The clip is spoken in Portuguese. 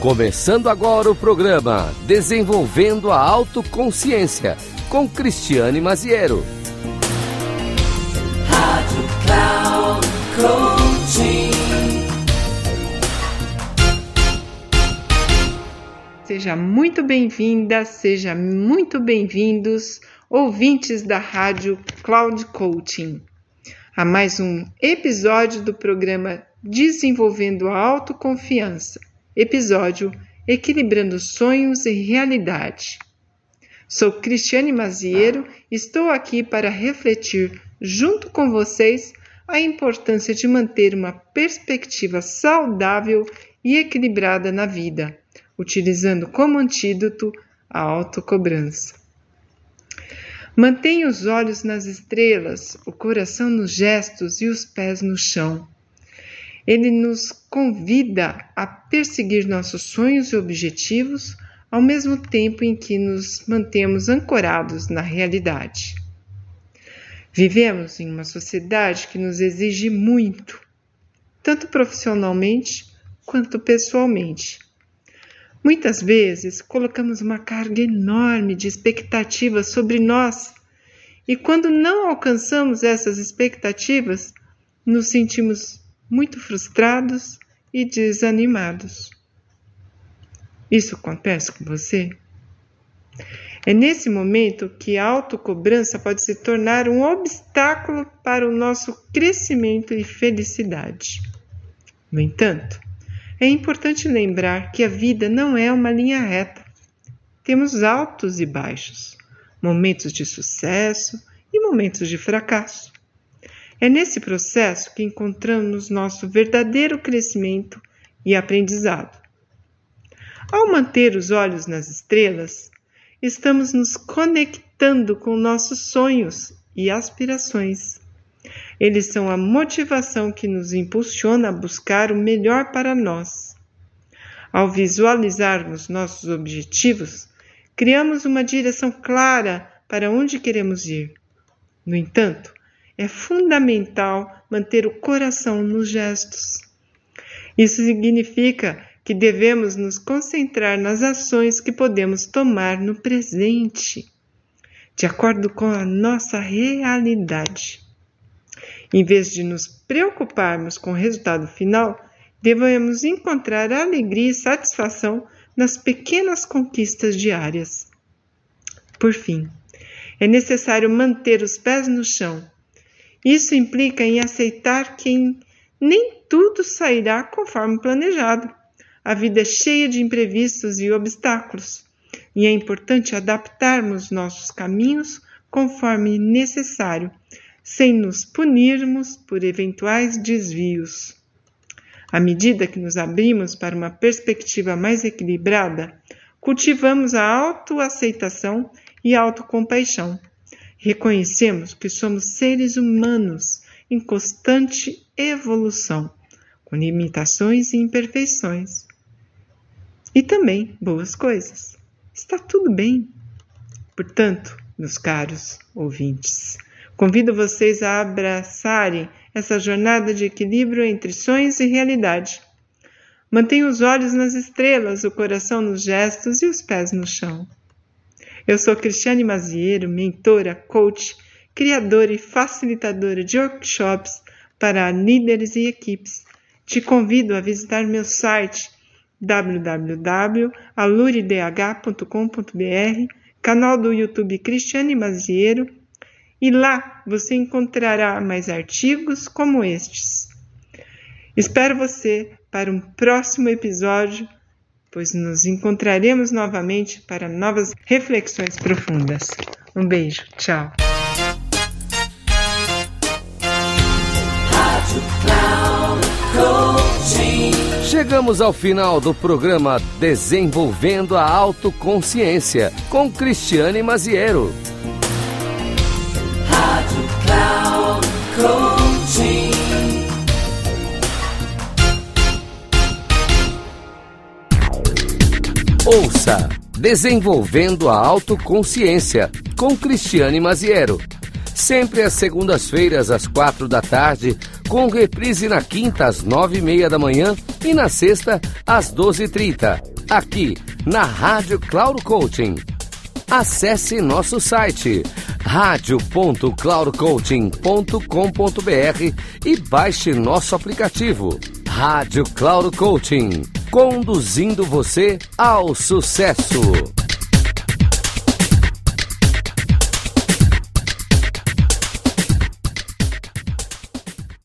Começando agora o programa Desenvolvendo a Autoconsciência com Cristiane Maziero. Rádio Cloud Coaching. Seja muito bem-vinda, seja muito bem-vindos, ouvintes da Rádio Cloud Coaching, a mais um episódio do programa Desenvolvendo a Autoconfiança, episódio Equilibrando Sonhos e Realidade. Sou Cristiane Maziero e estou aqui para refletir junto com vocês a importância de manter uma perspectiva saudável e equilibrada na vida utilizando como antídoto a autocobrança. Mantenha os olhos nas estrelas, o coração nos gestos e os pés no chão. Ele nos convida a perseguir nossos sonhos e objetivos ao mesmo tempo em que nos mantemos ancorados na realidade. Vivemos em uma sociedade que nos exige muito, tanto profissionalmente quanto pessoalmente. Muitas vezes colocamos uma carga enorme de expectativas sobre nós e, quando não alcançamos essas expectativas, nos sentimos muito frustrados e desanimados. Isso acontece com você? É nesse momento que a autocobrança pode se tornar um obstáculo para o nosso crescimento e felicidade. No entanto, é importante lembrar que a vida não é uma linha reta. Temos altos e baixos, momentos de sucesso e momentos de fracasso. É nesse processo que encontramos nosso verdadeiro crescimento e aprendizado. Ao manter os olhos nas estrelas, estamos nos conectando com nossos sonhos e aspirações. Eles são a motivação que nos impulsiona a buscar o melhor para nós. Ao visualizarmos nossos objetivos, criamos uma direção clara para onde queremos ir. No entanto, é fundamental manter o coração nos gestos. Isso significa que devemos nos concentrar nas ações que podemos tomar no presente, de acordo com a nossa realidade. Em vez de nos preocuparmos com o resultado final, devemos encontrar alegria e satisfação nas pequenas conquistas diárias. Por fim, é necessário manter os pés no chão. Isso implica em aceitar que nem tudo sairá conforme planejado. A vida é cheia de imprevistos e obstáculos, e é importante adaptarmos nossos caminhos conforme necessário, sem nos punirmos por eventuais desvios. À medida que nos abrimos para uma perspectiva mais equilibrada, cultivamos a autoaceitação e autocompaixão. Reconhecemos que somos seres humanos em constante evolução, com limitações e imperfeições. E também boas coisas. Está tudo bem. Portanto, meus caros ouvintes, Convido vocês a abraçarem essa jornada de equilíbrio entre sonhos e realidade. Mantenha os olhos nas estrelas, o coração nos gestos e os pés no chão. Eu sou Cristiane Maziero, mentora, coach, criadora e facilitadora de workshops para líderes e equipes. Te convido a visitar meu site www.aluridh.com.br, canal do YouTube Cristiane Maziero e lá você encontrará mais artigos como estes. Espero você para um próximo episódio, pois nos encontraremos novamente para novas reflexões profundas. Um beijo, tchau. Chegamos ao final do programa Desenvolvendo a Autoconsciência com Cristiane Maziero. Ouça Desenvolvendo a Autoconsciência com Cristiane Maziero. sempre às segundas-feiras às quatro da tarde, com reprise na quinta às nove e meia da manhã e na sexta às doze e trinta, aqui na Rádio Cloud Coaching. Acesse nosso site radio.cloudcoaching.com.br e baixe nosso aplicativo Rádio Cloud Coaching, conduzindo você ao sucesso.